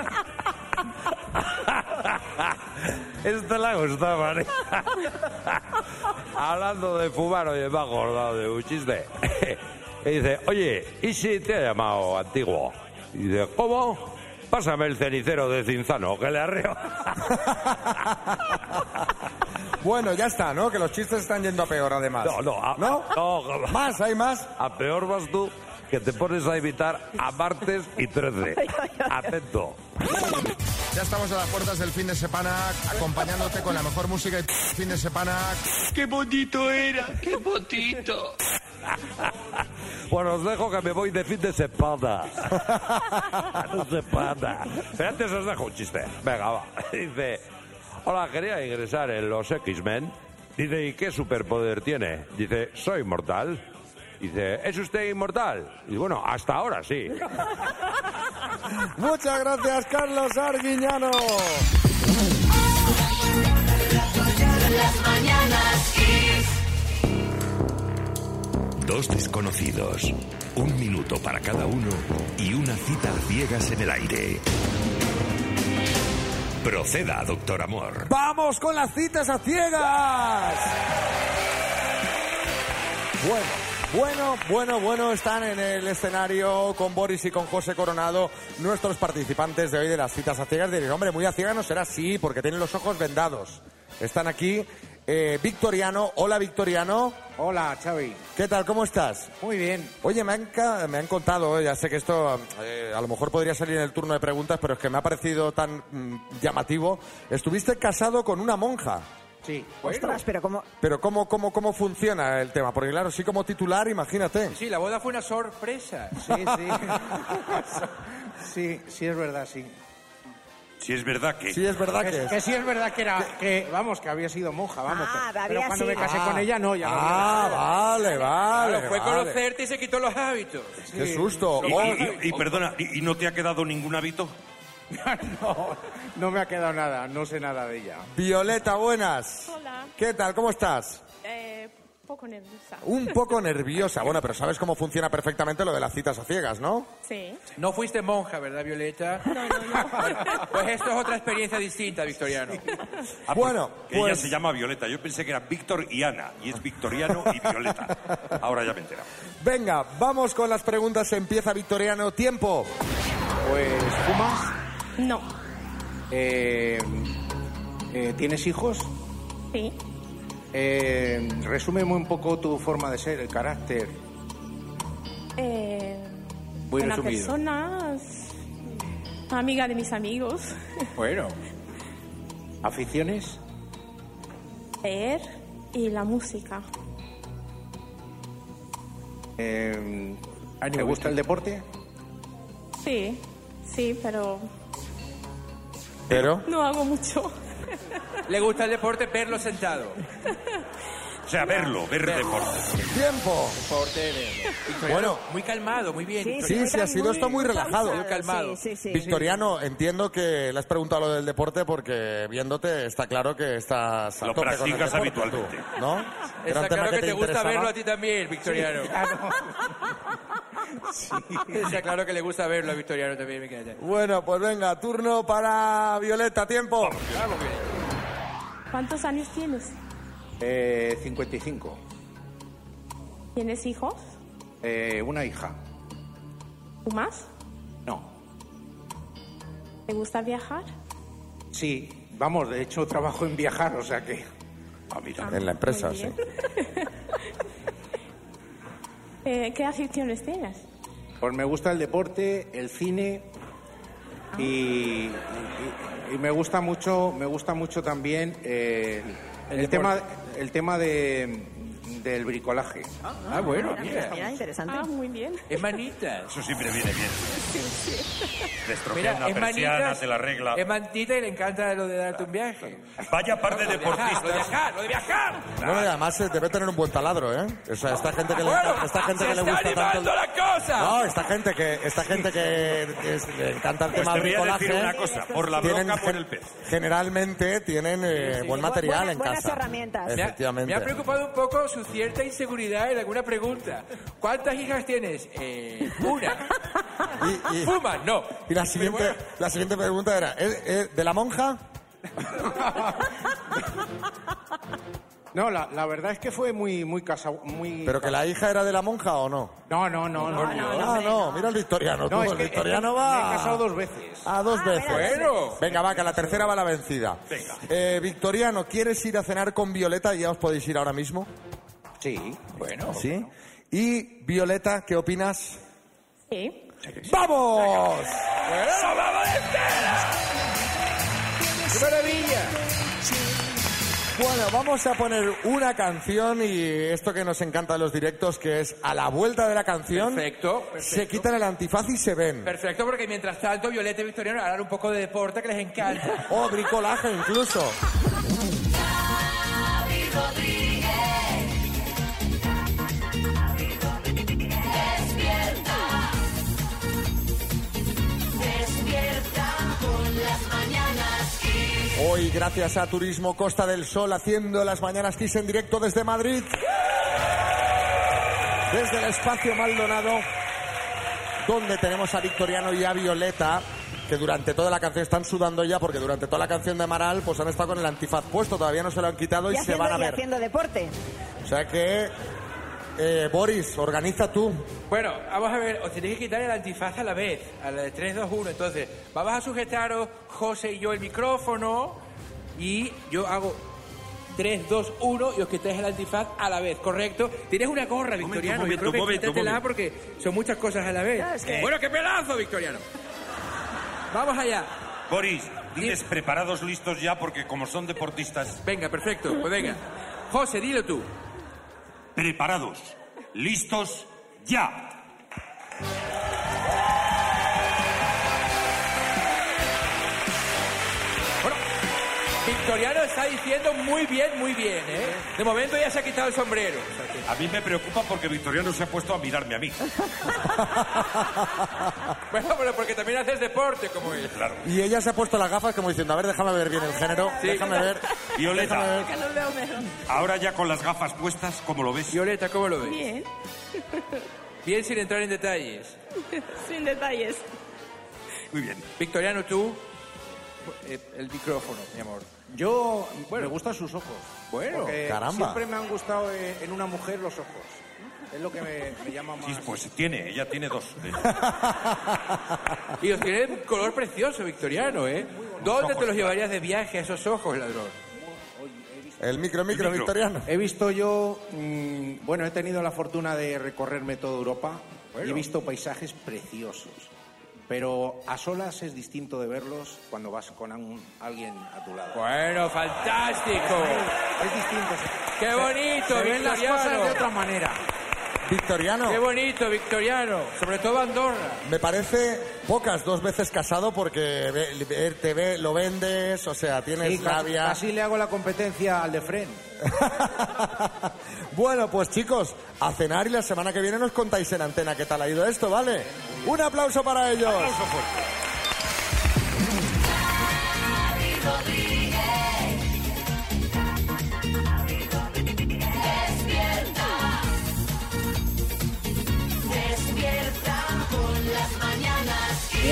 Este la gusta, María. [laughs] Hablando de fumar, oye, me ha acordado de un chiste. Y dice, oye, ¿y si te ha llamado antiguo? Y dice, ¿cómo? Pásame el cenicero de Cinzano, que le arreo. [laughs] Bueno, ya está, ¿no? Que los chistes están yendo a peor, además. No, no, a- ¿No? no, ¿Más? ¿Hay más? A peor vas tú que te pones a imitar a martes y 13. Atento. Ya estamos a las puertas del fin de semana, acompañándote con la mejor música y fin de semana. ¡Qué bonito era! ¡Qué bonito! [laughs] Bueno, os dejo que me voy de fin de semana. [laughs] Semana. Pero antes os dejo un chiste. Venga, va. [laughs] Dice, hola, quería ingresar en los X-Men. Dice, ¿y qué superpoder tiene? Dice, soy inmortal. Dice, ¿es usted inmortal? Y bueno, hasta ahora sí. [laughs] Muchas gracias, Carlos Arguiñano. Las mañanas Kiss. Dos desconocidos, un minuto para cada uno y una cita a ciegas en el aire. Proceda, doctor Amor. ¡Vamos con las citas a ciegas! Bueno, bueno, bueno, bueno, están en el escenario con Boris y con José Coronado, nuestros participantes de hoy de las citas a ciegas. Diréis, hombre, muy a ciegas no será así, porque tienen los ojos vendados. Están aquí eh, Victoriano. Hola, Victoriano. Hola, Xavi. ¿Qué tal? ¿Cómo estás? Muy bien. Oye, me han, me han contado, eh, ya sé que esto eh, a lo mejor podría salir en el turno de preguntas, pero es que me ha parecido tan mm, llamativo. Estuviste casado con una monja. Sí. Ostras, pero como... Pero ¿cómo, cómo, ¿cómo funciona el tema? Porque claro, sí como titular, imagínate. Sí, la boda fue una sorpresa. [laughs] Sí, sí. [laughs] sí, sí es verdad, sí. Si es verdad que... Sí, es verdad que... Que sí es verdad que era, que vamos, que había sido monja, vamos. Ah, pero- había pero cuando me casé con ella no, ya Ah, vale, vale. Claro, fue vale. conocerte y se quitó los hábitos. Qué susto. Y, Oh, y- y- y perdona, ¿y, y no te ha quedado ningún hábito? [laughs] no, no me ha quedado nada, no sé nada de ella. Violeta, buenas. Hola. ¿Qué tal? ¿Cómo estás? Eh, poco nerviosa. Un [laughs] poco nerviosa. Bueno, pero sabes cómo funciona perfectamente lo de las citas a ciegas, ¿no? Sí. No fuiste monja, ¿verdad, Violeta? No, no, no. [laughs] pues esto es otra experiencia distinta, Victoriano. Ah, Bueno, que ella pues- se llama Violeta. Yo pensé que era Víctor y Ana. Y es Victoriano y Violeta. Ahora ya me he enterado. Venga, vamos con las preguntas. Empieza Victoriano. Tiempo. Pues, ¿fumas? No. Eh, eh, ¿Tienes hijos? Sí. Eh, resúmeme un poco tu forma de ser, el carácter. Eh, Muy buena resumido. persona, amiga de mis amigos. [laughs] Bueno. ¿Aficiones? Leer y la música. Eh, ¿Te gusta el deporte? Sí, sí, pero Pero. no hago mucho. [laughs] ¿Le gusta el deporte verlo sentado? O sea, verlo, ver deporte. ¡Tiempo! Victoriano, Bueno. muy calmado, muy bien. Sí, sí, ha sido esto muy relajado. Muy calmado. Victoriano, entiendo que le has preguntado lo del deporte porque viéndote está claro que estás a Lo tope con el practicas deporte, habitualmente. tú, ¿no? Era un Está tema claro que te gusta interesaba. verlo a ti también, Victoriano. [laughs] Está claro que le gusta verlo a Victoriano también, me queda. Bueno, pues venga, turno para Violeta, tiempo. ¿Cuántos años tienes? Eh, 55. ¿Tienes hijos? Eh, una hija. ¿Tú más? No. ¿Te gusta viajar? Sí, vamos, de hecho trabajo en viajar, o sea que... En la empresa, sí. [laughs] Eh, ¿Qué aficiones tienes? Pues me gusta el deporte, el cine y, y- y me gusta mucho, me gusta mucho también eh, el, El tema, el tema de, del bricolaje. Ah, bueno, mira. Mira, interesante. Ah, muy bien. Es manita. Eso siempre viene bien. [laughs] Destrocear Mira, una es persiana, te la regla. Es mantita y le encanta lo de darte un viaje. Vaya par de deportistas. Lo de viajar, lo de viajar. Bueno, y además eh, debe tener un buen taladro, ¿eh? O sea, esta gente que le, Bueno, esta gente se que le está gusta tanto... la cosa. No, esta gente que, esta gente que es- le encanta el Pues tema te voy a bricolaje... decir una cosa, por la tienen bronca, por el pez. Generalmente tienen eh, buen material en buenas casa. herramientas. Me ha- Efectivamente. Me ha preocupado un poco su cierta inseguridad en alguna pregunta. ¿Cuántas hijas tienes? Eh, una. [laughs] Y, y- ¿Fuman? No. y la siguiente, la siguiente pregunta era, ¿es, es de la monja? [laughs] No, la, la verdad es que fue muy, muy casa, muy. ¿Pero que la hija era de la monja o no? No, no, no, no. ah, no, mira el victoriano. No, tú, es el victoriano es que va... me he casado dos veces. Ah, dos veces. Bueno. Venga, va, que la tercera va la vencida. Venga. Eh, Victoriano, ¿quieres ir a cenar con Violeta? Ya os podéis ir ahora mismo. Sí. Bueno. ¿Sí? Y Violeta, ¿qué opinas? Sí. ¡Vamos! ¡Eso vamos entera! ¡Qué maravilla! Bueno, vamos a poner una canción y esto que nos encanta de los directos, que es a la vuelta de la canción, Perfecto, perfecto. se quitan el antifaz y se ven. Perfecto, porque mientras tanto Violeta y Victoriano harán un poco de deporte que les encanta. O bricolaje incluso. Rodríguez. Hoy, gracias a Turismo Costa del Sol, haciendo las mañanas Kiss en directo desde Madrid. Desde el espacio Maldonado, donde tenemos a Victoriano y a Violeta, que durante toda la canción están sudando ya, porque durante toda la canción de Amaral, pues han estado con el antifaz puesto, todavía no se lo han quitado y, Y se van a y ver. haciendo deporte. O sea que, eh, Boris, organiza tú. Bueno, vamos a ver, os tenéis que quitar el antifaz a la vez, a la de 3, 2, 1. Entonces, vamos a sujetaros, José y yo, el micrófono, y yo hago 3, 2, 1 y os quitáis el antifaz a la vez, ¿correcto? Tienes una gorra, Victoriano. momento, yo creo que momento, quítatela momento. porque son muchas cosas a la vez. Es que- Bueno, qué pelazo, Victoriano. Vamos allá. Boris, diles preparados, listos ya, porque como son deportistas, Venga, perfecto, pues venga. José, dilo tú. Preparados, listos ya. Victoriano está diciendo muy bien, muy bien, ¿eh? De momento ya se ha quitado el sombrero. O sea que- A mí me preocupa porque Victoriano se ha puesto a mirarme a mí. [laughs] Bueno, pero porque también haces deporte como él. Claro. Y ella se ha puesto las gafas como diciendo, a ver, déjame ver bien el género, Sí. déjame ver. Violeta. déjame ver. Que no veo mejor. Ahora ya con las gafas puestas, ¿cómo lo ves? Violeta, ¿cómo lo ves? Bien. Bien sin entrar en detalles. [laughs] Sin detalles. Muy bien. Victoriano, tú. eh, El micrófono, mi amor. Yo, me gustan sus ojos. Bueno, porque caramba. siempre me han gustado eh, en una mujer los ojos. Es lo que me, me llama más. Sí, pues tiene, ella tiene dos. Y os [laughs] tiene un color precioso, Victoriano, ¿eh? ¿Dónde te los llevarías de viaje a esos ojos, ladrón? El micro, micro, micro. Victoriano. He visto yo, mm, bueno, he tenido la fortuna de recorrerme toda Europa y he visto paisajes preciosos. Pero a solas es distinto de verlos cuando vas con un- alguien a tu lado. Bueno, fantástico. Es distinto. ¡Qué bonito, Se ven las Victoriano! cosas de otra manera. Victoriano. Qué bonito, Victoriano. Sobre todo Andorra. Me parece pocas dos veces casado porque te ve, lo vendes, o sea, tienes Sí, rabia. Así le hago la competencia al de Fren. [laughs] Bueno, pues chicos, a cenar y la semana que viene nos contáis en antena qué tal ha ido esto, ¿vale? Un aplauso para ellos.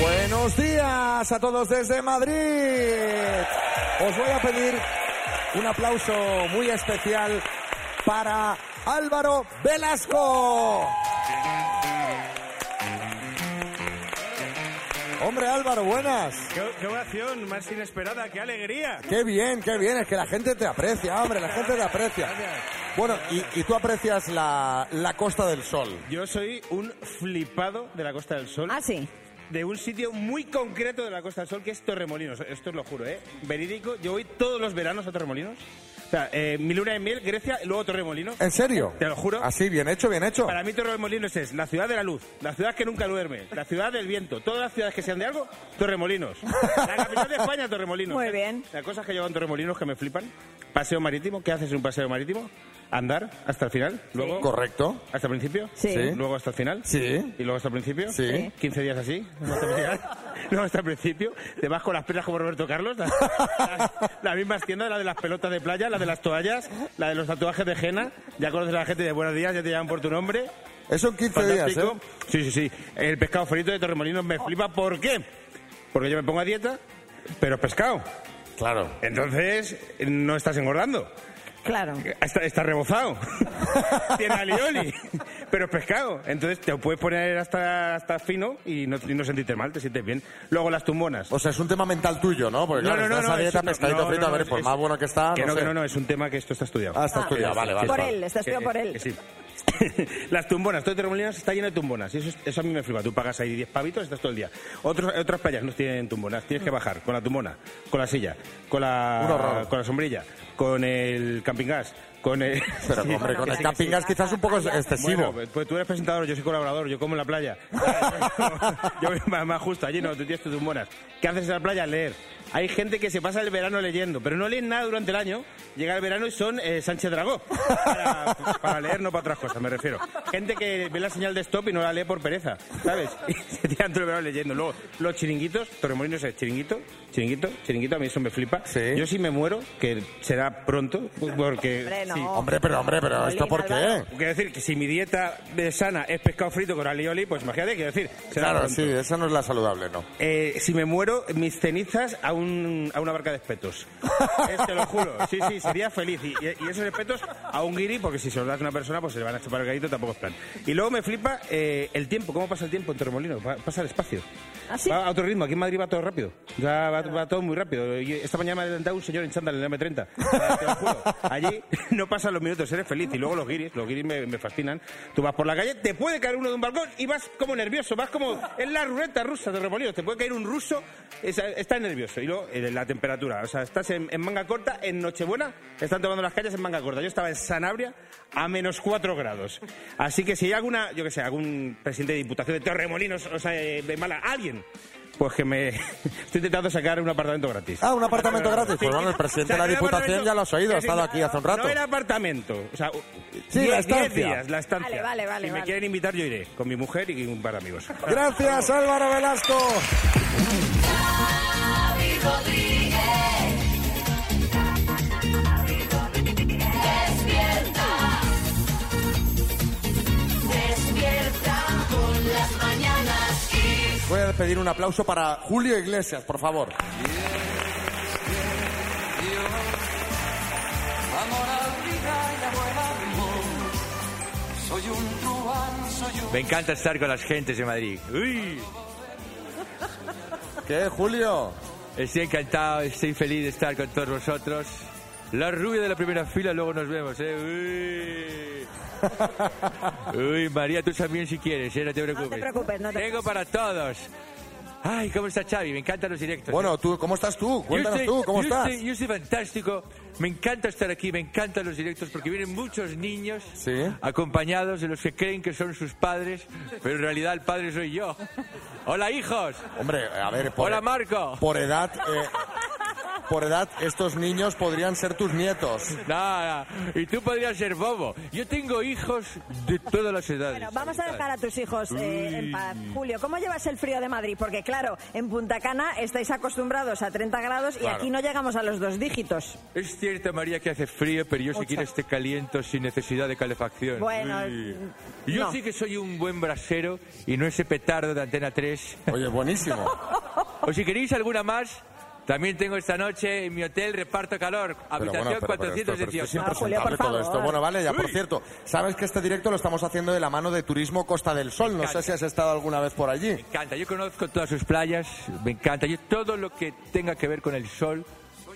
Buenos días a todos desde Madrid. Os voy a pedir un aplauso muy especial para Álvaro Velasco. Hombre Álvaro, buenas. ¿Qué, qué ovación más inesperada, qué alegría. Qué bien, qué bien, es que la gente te aprecia, hombre, la gente te aprecia. Bueno, y, y tú aprecias la, la Costa del Sol. Yo soy un flipado de la Costa del Sol. Ah, sí. De un sitio muy concreto de la Costa del Sol que es Torremolinos. Esto os lo juro, ¿eh? Verídico, yo voy todos los veranos a Torremolinos. O sea, eh, mi luna de miel, Grecia, y luego Torremolinos. ¿En serio? Te lo juro. Así, bien hecho, bien hecho. Para mí Torremolinos es la ciudad de la luz, la ciudad que nunca duerme, la ciudad del viento. Todas las ciudades que sean de algo, Torremolinos. La capital de España, Torremolinos. Muy bien. Las cosas que llevan Torremolinos que me flipan. Paseo marítimo, ¿qué haces en un paseo marítimo? Andar hasta el final, luego... Correcto. ¿Hasta el principio? Sí. Sí. Luego hasta el final. Sí. Y luego hasta el principio. Sí. 15 días así. hasta el final. [laughs] Luego hasta el principio. Te vas con las piernas como Roberto Carlos. Las, las- las mismas tiendas, la de las pelotas de playa, la de las toallas, la de los tatuajes de henna. Ya conoces a la gente de buenos días, ya te llaman por tu nombre. Eso en 15 días, ¿eh? Fantástico. Sí, sí, sí. El pescado frito de Torremolinos me flipa. ¿Por qué? Porque yo me pongo a dieta, pero es pescado. Claro. Entonces, no estás engordando. Claro. Está, está rebozado. [laughs] Tiene alioli. Pero es pescado. Entonces te puedes poner hasta, hasta fino y no, y no sentirte mal, te sientes bien. Luego las tumbonas. O sea, es un tema mental tuyo, ¿no? Porque No, claro, no, no, estás a no, dieta, no, pescadito no, frito, no, a ver, es- por es- más bueno que está, Que no no, sé. que no, no, es un tema que esto está estudiado. Ah, está estudiado, vale, vale. Por él, está estudiado Que- por él. que sí. [laughs] Las tumbonas, todo Torremolinos está lleno de tumbonas y eso, es- eso a mí me flipa. Tú pagas ahí 10 pavitos y estás todo el día. Otros, otras playas no tienen tumbonas, tienes que bajar con la tumbona, con la silla, con Un horror. la, con la sombrilla, con el camping gas, con el... [laughs] Pero, hombre, con el camping gas quizás un poco es excesivo. Bueno, pues tú eres presentador, yo soy colaborador, yo como en la playa. [laughs] [laughs] yo voy más, justo, allí no, tú tienes tus tumbonas. ¿Qué haces en la playa? Leer. Hay gente que se pasa el verano leyendo, pero no leen nada durante el año. Llega el verano y son eh, Sánchez Dragó. Para, para leer, no para otras cosas, me refiero. Gente que ve la señal de stop y no la lee por pereza, ¿sabes? [laughs] Y se tiran todo el verano leyendo. Luego, los chiringuitos, Torremolinos es chiringuito, chiringuito, chiringuito, a mí eso me flipa. Yo si me muero, que será pronto, porque... Hombre, no. sí. Hombre, pero hombre, pero ¿esto por qué? Quiero decir que si mi dieta sana es pescado frito con alioli, pues imagínate, quiero decir, será Claro, pronto. sí, esa no es la saludable, ¿no? Eh, si me muero, mis cenizas a, un, a una barca de espetos. [laughs] Eh, te lo juro. Sí, sí, sería feliz. Y, y esos espetos a un guiri, porque si se los das a una persona, pues se le van a chupar el gallito, tampoco es plan. Y luego me flipa eh, el tiempo. ¿Cómo pasa el tiempo en Torremolinos? Pasa despacio. ¿Ah? Va a otro ritmo. Aquí en Madrid va todo rápido. Ya va, va todo muy rápido. Esta mañana me ha adelantado un señor en chándal en el M30. [laughs] Ah, Te lo juro. Allí no pasan los minutos, eres feliz. Y luego los guiris, los guiris me, me fascinan. Tú vas por la calle, te puede caer uno de un balcón y vas como nervioso. Vas como en la ruleta rusa de Torremolinos. Te puede caer un ruso, es- está nervioso. Y luego eh, la temperatura. O sea, estás en, en manga corta, en Nochebuena, están tomando las calles en manga corta. Yo estaba en Sanabria a menos 4 grados. Así que si hay alguna, yo que sé, algún presidente de diputación de Torremolinos, o sea, eh, de mala, alguien, pues que me. [laughs] Estoy intentando sacar un apartamento gratis. Ah, un apartamento gratis. Pues bueno, el presidente O sea, de la Diputación ya lo has oído, ha estado aquí hace un rato. No era apartamento. O sea, Sí, diez- la diez estancia. días, la estancia. Vale, vale, vale, Si me vale. quieren invitar, yo iré. Con mi mujer y un par de amigos. Gracias, Álvaro Velasco. Voy a pedir un aplauso para Julio Iglesias, por favor. Me encanta estar con las gentes de Madrid. Uy, ¿Qué, Julio? estoy encantado, estoy feliz de estar con todos vosotros. La rubia de la primera fila, luego nos vemos, ¿eh? Uy, [laughs] Uy María, tú también si quieres, ¿eh? No te preocupes. preocupes, no te Tengo para todos. Ay, ¿cómo está Xavi? Me encantan los directos. Bueno, tú, ¿cómo estás tú? Cuéntanos tú, ¿cómo yo estás? estoy- yo estoy fantástico. Me encanta estar aquí, me encantan los directos porque vienen muchos niños acompañados de los que creen que son sus padres, pero en realidad el padre soy yo. Hola, hijos. Hombre, a ver, por, Hola, Marco. por edad, eh, [laughs] por edad, estos niños podrían ser tus nietos. Nada, y tú podrías ser bobo. Yo tengo hijos de todas las edades. Bueno, vamos a dejar a tus hijos eh, en paz. Julio, ¿cómo llevas el frío de Madrid? Porque claro, en Punta Cana estáis acostumbrados a 30 grados y Claro. aquí no llegamos a los dos dígitos. Es cierto, María, que hace frío, pero yo si quiero este caliento sin necesidad de calefacción. Bueno, Uy. Y Yo no. sí que soy un buen brasero y no ese petardo de Antena 3. Oye, buenísimo. [laughs] o si queréis alguna más, también tengo esta noche en mi hotel Reparto Calor, habitación bueno, pero- pero esto- pero esto 418. es impresentable todo esto. Bueno, vale, ya por cierto, sabes que este directo lo estamos haciendo de la mano de Turismo Costa del Sol. No sé si has estado alguna vez por allí. Me encanta, yo conozco todas sus playas, me encanta. Yo todo lo que tenga que ver con el sol,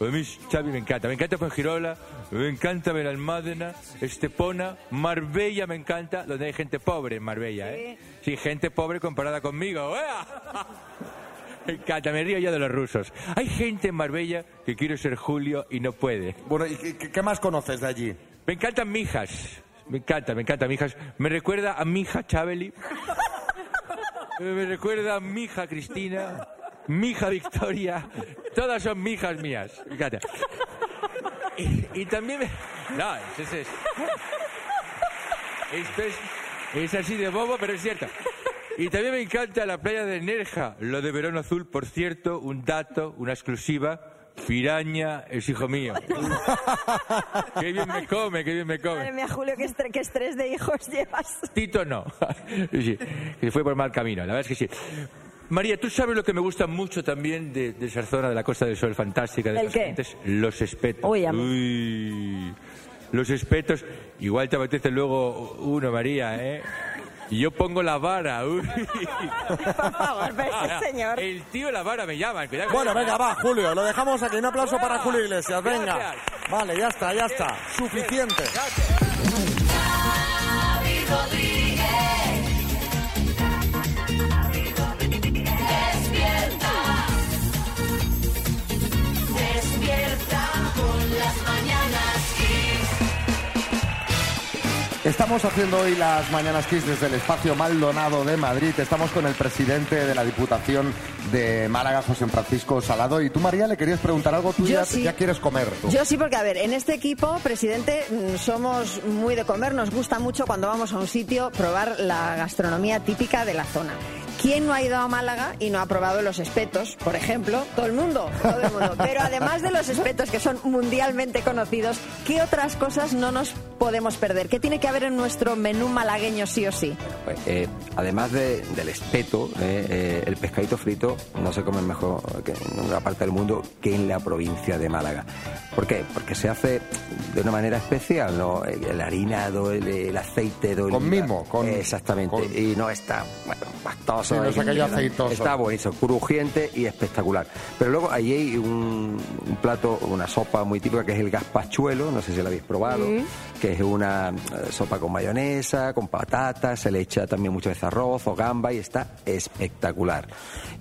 a mí Xavi me encanta. Me encanta Fuengirola, me encanta Benalmádena, Estepona, Marbella me encanta, donde hay gente pobre en Marbella, ¿eh? Sí, gente pobre comparada conmigo. ¡Ea! [laughs] [laughs] Me encanta, me río ya de los rusos. Hay gente en Marbella que quiere ser Julio y no puede. Bueno, ¿y qué, qué más conoces de allí? Me encantan mijas. Me encanta, me encanta mijas. Me recuerda a mi hija Chabeli. Me recuerda a mi hija Cristina. Mi hija Victoria. Todas son mijas mías. Me encanta. Y, y también me... No, es, es, esto es, es así de bobo, pero es cierto. Y también me encanta la playa de Nerja, lo de Verón Azul, por cierto, un dato, una exclusiva. Piraña es hijo mío. [laughs] qué bien me come, qué bien me Madre come. mía, Julio, qué, estrés de hijos [laughs] llevas. Tito no. [laughs] Sí, que fue por mal camino, la verdad es que sí. María, ¿tú sabes lo que me gusta mucho también de, de esa zona de la Costa del Sol fantástica de ¿El las qué? gentes? Los espetos. Uy. Uy, los espetos. Igual te apetece luego uno, María, ¿eh? Y yo pongo la vara. Uy. [laughs] Por favor, ese Ah, señor. El tío la vara me. Cuidado, Bueno, venga, va, Julio, lo dejamos aquí. Un aplauso para Julio Iglesias, venga. Gracias. Vale, ya está, ya está. Suficiente. Estamos haciendo hoy las Mañanas Kiss desde el espacio Maldonado de Madrid. Estamos con el presidente de la Diputación de Málaga, José Francisco Salado. Y tú, María, le querías preguntar algo. Tú ya, sí. ya quieres comer. tú. Yo sí, porque a ver, en este equipo, presidente, mm, somos muy de comer, nos gusta mucho cuando vamos a un sitio probar la gastronomía típica de la zona. ¿Quién no ha ido a Málaga y no ha probado los espetos, por ejemplo? Todo el mundo, todo el mundo. Pero además de los espetos que son mundialmente conocidos, ¿qué otras cosas no nos podemos perder? ¿Qué tiene que haber en nuestro menú malagueño sí o sí? Pues, eh, además de- del espeto, eh, eh, el pescadito frito no se come mejor que en ninguna parte del mundo que en la provincia de Málaga. ¿Por qué? Porque se hace de una manera especial, ¿no? El, el harinado, el, el aceite de oliva. Con mimo, con- Exactamente. Y no está, bueno, pastoso. Sí, aceitoso. Está buenísimo, crujiente y espectacular. Pero luego ahí hay un, un plato, una sopa muy típica que es el gazpachuelo, no sé si lo habéis probado, Mm. que es una eh, sopa con mayonesa, con patatas, se le echa también muchas veces arroz o gamba y está espectacular.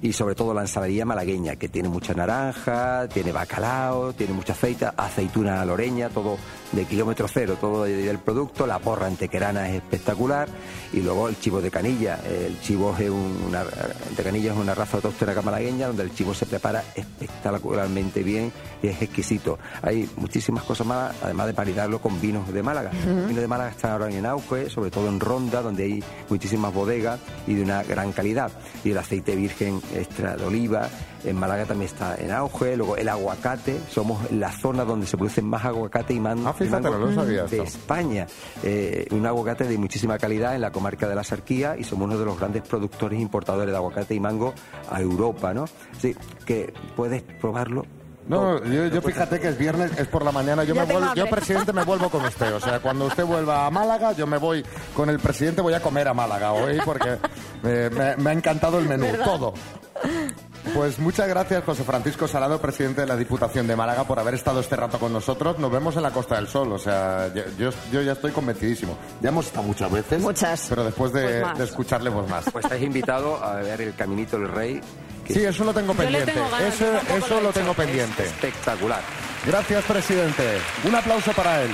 Y sobre todo la ensaladilla malagueña, que tiene mucha naranja, tiene bacalao, tiene mucha aceite, aceituna loreña, todo de kilómetro cero, todo del producto, la porra antequerana es espectacular y luego el chivo de canilla. El chivo es un- una, de canilla es una raza autóctona malagueña donde el chivo se prepara espectacularmente bien y es exquisito. Hay muchísimas cosas más, además de maridarlo con vinos de Málaga. Los vinos de Málaga están ahora en auge, sobre todo en Ronda, donde hay muchísimas bodegas y de una gran calidad. Y el aceite virgen extra de oliva, en Málaga también está en auge. Luego el aguacate, somos la zona donde se producen más aguacate y man- Ah, fíjate, y mango no lo sabía de esto. España. Eh, un aguacate de muchísima calidad en la comarca de la Sarquía y somos uno de los grandes productores e importadores de aguacate y mango a Europa, ¿no? Sí, que puedes probarlo. No, yo, yo fíjate que es viernes, es por la mañana, yo, me vuelvo, yo presidente me vuelvo con usted, o sea, cuando usted vuelva a Málaga, yo me voy con el presidente, voy a comer a Málaga hoy porque eh, me, me ha encantado el menú, ¿Verdad? todo. Pues muchas gracias, José Francisco Salado, presidente de la Diputación de Málaga, por haber estado este rato con nosotros. Nos vemos en la Costa del Sol. O sea, yo, yo- yo ya estoy convencidísimo. Ya hemos estado muchas veces. Muchas. Pero después de, Pues de escucharle, pues más. Pues estáis invitados a ver el Caminito del Rey. que Sí, eso lo tengo pendiente. tengo ganas, eso eso lo he tengo Es pendiente. espectacular. Gracias, presidente. Un aplauso para él.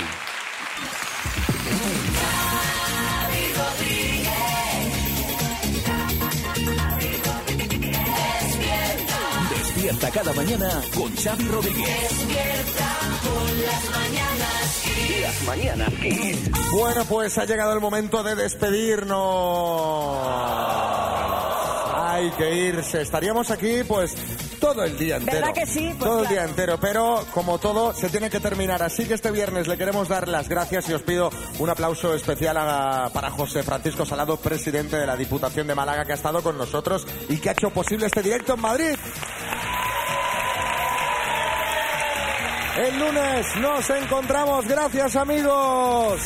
Despierta cada mañana con Xavi Rodríguez. Despierta con las mañanas Kiss. Las mañanas Kiss. Bueno, pues ha llegado el momento de despedirnos. Hay que irse. Estaríamos aquí, pues, todo el día entero. ¿Verdad que sí? Pues todo el día entero. Pero, como todo, se tiene que terminar. Así que este viernes le queremos dar las gracias y os pido un aplauso especial a- para José Francisco Salado, presidente de la Diputación de Málaga, que ha estado con nosotros y que ha hecho posible este directo en Madrid. El lunes nos encontramos. Gracias, amigos.